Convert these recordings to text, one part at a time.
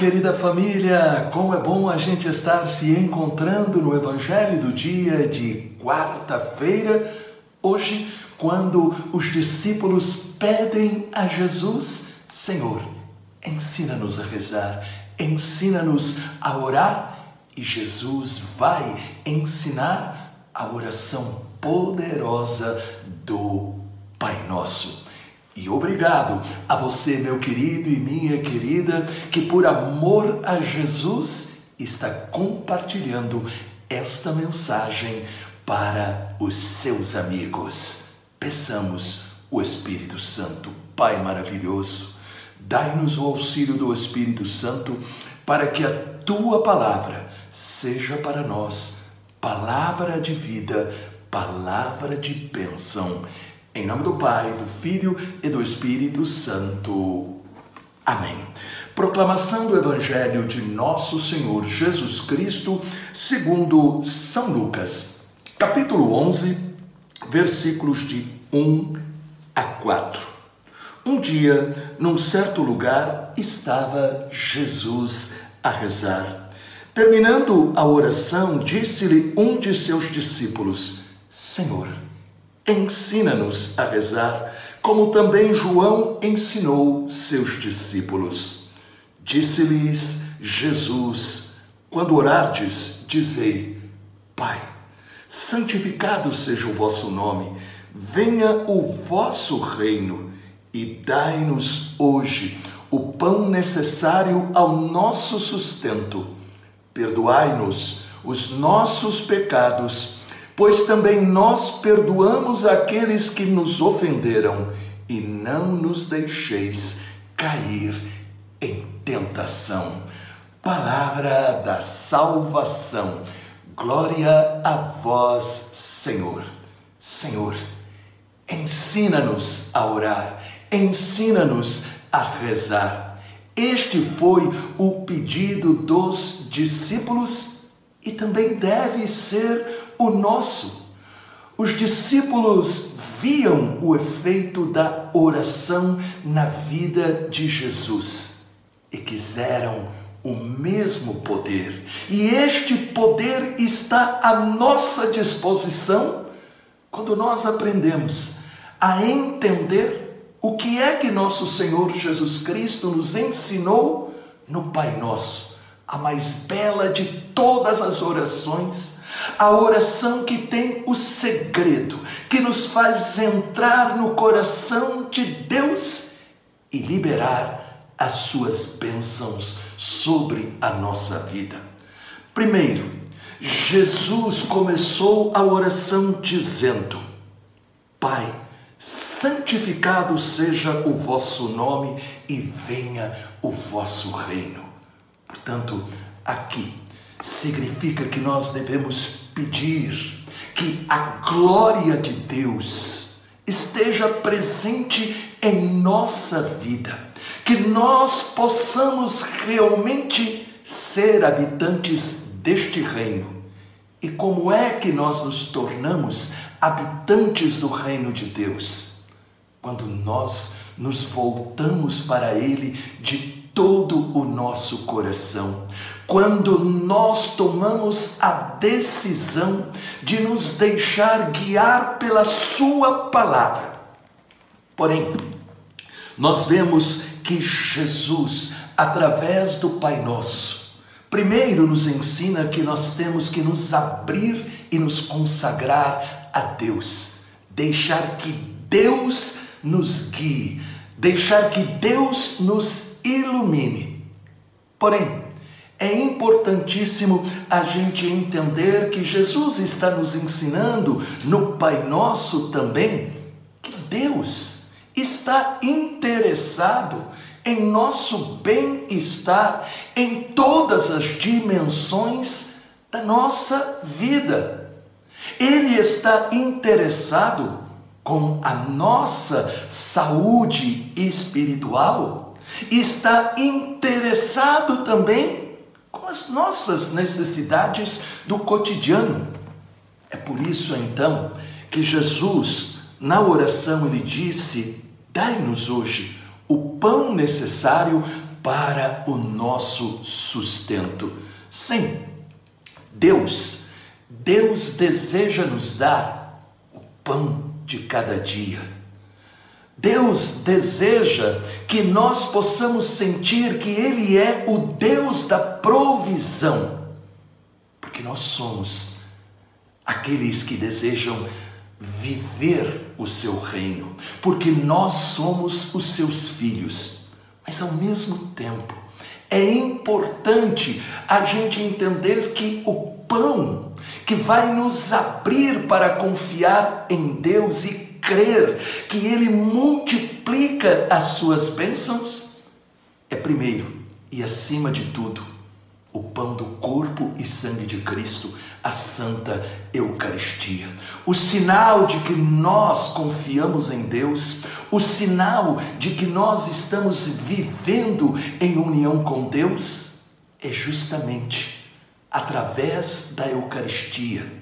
querida família! Como é bom a gente estar se encontrando no Evangelho do dia de quarta-feira, hoje, quando os discípulos pedem a Jesus: Senhor, ensina-nos a rezar, ensina-nos a orar, e Jesus vai ensinar a oração poderosa do Pai Nosso. E obrigado a você, meu querido e minha querida, que por amor a Jesus está compartilhando esta mensagem para os seus amigos. Peçamos o Espírito Santo, Pai maravilhoso, dai-nos o auxílio do Espírito Santo para que a tua palavra seja para nós palavra de vida, palavra de bênção em nome do Pai, do Filho e do Espírito Santo. Amém. Proclamação do Evangelho de Nosso Senhor Jesus Cristo, segundo São Lucas, capítulo 11, versículos de 1 a 4. Um dia, num certo lugar, estava Jesus a rezar. Terminando a oração, disse-lhe um de seus discípulos: Senhor, ensina-nos a rezar, como também João ensinou seus discípulos. Disse-lhes Jesus: Quando orardes, dizei: Pai, santificado seja o vosso nome, venha o vosso reino e dai-nos hoje o pão necessário ao nosso sustento. Perdoai-nos os nossos pecados pois também nós perdoamos aqueles que nos ofenderam, e não nos deixeis cair em tentação. Palavra da salvação. Glória a vós, Senhor. Senhor, ensina-nos a orar, ensina-nos a rezar. Este foi o pedido dos discípulos e também deve ser o nosso. Os discípulos viam o efeito da oração na vida de Jesus e quiseram o mesmo poder. E este poder está à nossa disposição quando nós aprendemos a entender o que é que nosso Senhor Jesus Cristo nos ensinou no Pai Nosso a mais bela de todas as orações, a oração que tem o segredo, que nos faz entrar no coração de Deus e liberar as suas bênçãos sobre a nossa vida. Primeiro, Jesus começou a oração dizendo: Pai, santificado seja o vosso nome e venha o vosso reino. Portanto, aqui significa que nós devemos pedir que a glória de Deus esteja presente em nossa vida, que nós possamos realmente ser habitantes deste reino. E como é que nós nos tornamos habitantes do reino de Deus? Quando nós nos voltamos para Ele de todo o nosso coração. Quando nós tomamos a decisão de nos deixar guiar pela Sua palavra. Porém, nós vemos que Jesus, através do Pai Nosso, primeiro nos ensina que nós temos que nos abrir e nos consagrar a Deus, deixar que Deus nos guie, deixar que Deus nos ilumine. Porém, é importantíssimo a gente entender que Jesus está nos ensinando no Pai Nosso também que Deus está interessado em nosso bem-estar em todas as dimensões da nossa vida. Ele está interessado com a nossa saúde espiritual está interessado também com as nossas necessidades do cotidiano. É por isso então que Jesus, na oração, ele disse: Dai-nos hoje o pão necessário para o nosso sustento. Sim, Deus, Deus deseja nos dar o pão de cada dia. Deus deseja que nós possamos sentir que Ele é o Deus da provisão, porque nós somos aqueles que desejam viver o seu reino, porque nós somos os seus filhos. Mas ao mesmo tempo, é importante a gente entender que o pão que vai nos abrir para confiar em Deus e crer que Ele multiplica as suas bênçãos é primeiro e acima de tudo o pão do corpo e sangue de Cristo, a Santa Eucaristia. O sinal de que nós confiamos em Deus, o sinal de que nós estamos vivendo em união com Deus, é justamente através da Eucaristia.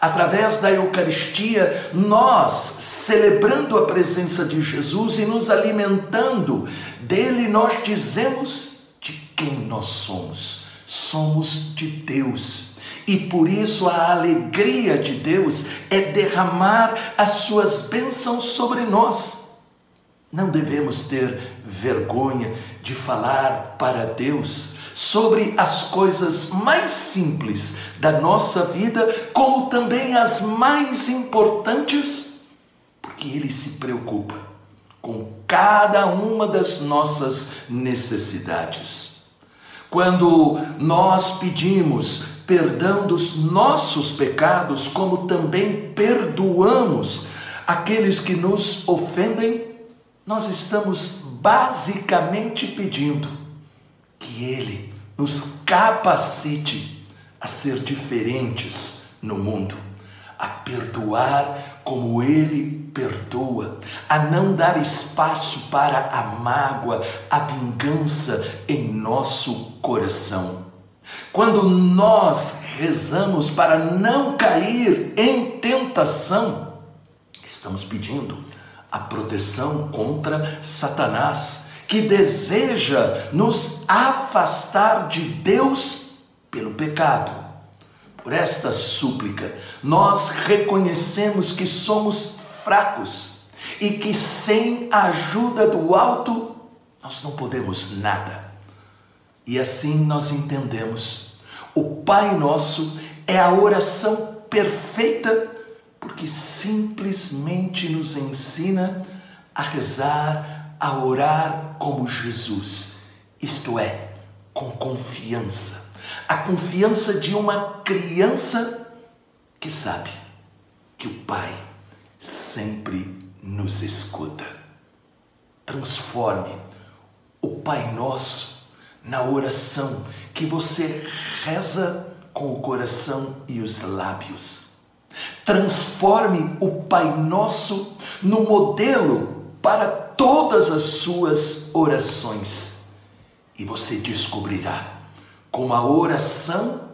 Através da Eucaristia, nós celebrando a presença de Jesus e nos alimentando dele, nós dizemos de quem nós somos. Somos de Deus. E por isso a alegria de Deus é derramar as suas bênçãos sobre nós. Não devemos ter vergonha de falar para Deus sobre as coisas mais simples da nossa vida, como também as mais importantes, porque Ele se preocupa com cada uma das nossas necessidades. Quando nós pedimos perdão dos nossos pecados, como também perdoamos aqueles que nos ofendem, nós estamos basicamente pedindo que Ele nos capacite a ser diferentes no mundo, a perdoar como Ele perdoa, a não dar espaço para a mágoa, a vingança em nosso coração. Quando nós rezamos para não cair em tentação, estamos pedindo a proteção contra Satanás, que deseja nos afastar de Deus pelo pecado. Por esta súplica, nós reconhecemos que somos fracos e que sem a ajuda do alto nós não podemos nada. E assim nós entendemos: o Pai Nosso é a oração perfeita porque simplesmente nos ensina a rezar, a orar como Jesus, isto é, com confiança. A confiança de uma criança que sabe que o Pai sempre nos escuta. Transforme o Pai Nosso na oração que você reza com o coração e os lábios. Transforme o Pai Nosso no modelo para todas as suas orações e você descobrirá como a oração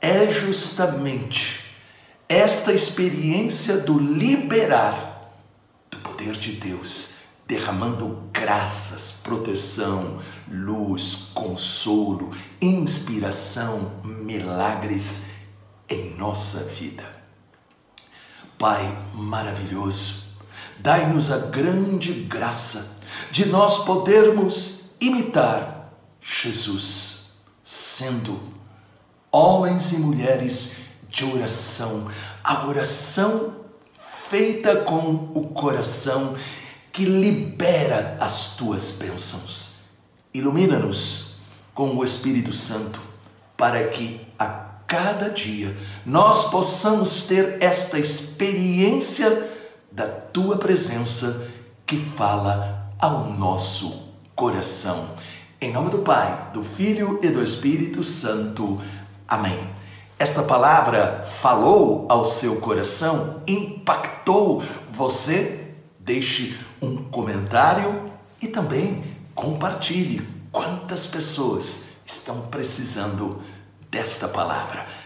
é justamente esta experiência do liberar do poder de Deus, derramando graças, proteção, luz, consolo, inspiração, milagres em nossa vida. Pai maravilhoso, dai-nos a grande graça de nós podermos imitar Jesus, sendo homens e mulheres de oração, a oração feita com o coração que libera as tuas bênçãos. Ilumina-nos com o Espírito Santo para que a cada dia nós possamos ter esta experiência da tua presença que fala ao nosso coração. Em nome do Pai, do Filho e do Espírito Santo. Amém. Esta palavra falou ao seu coração, impactou você? Deixe um comentário e também compartilhe quantas pessoas estão precisando desta palavra.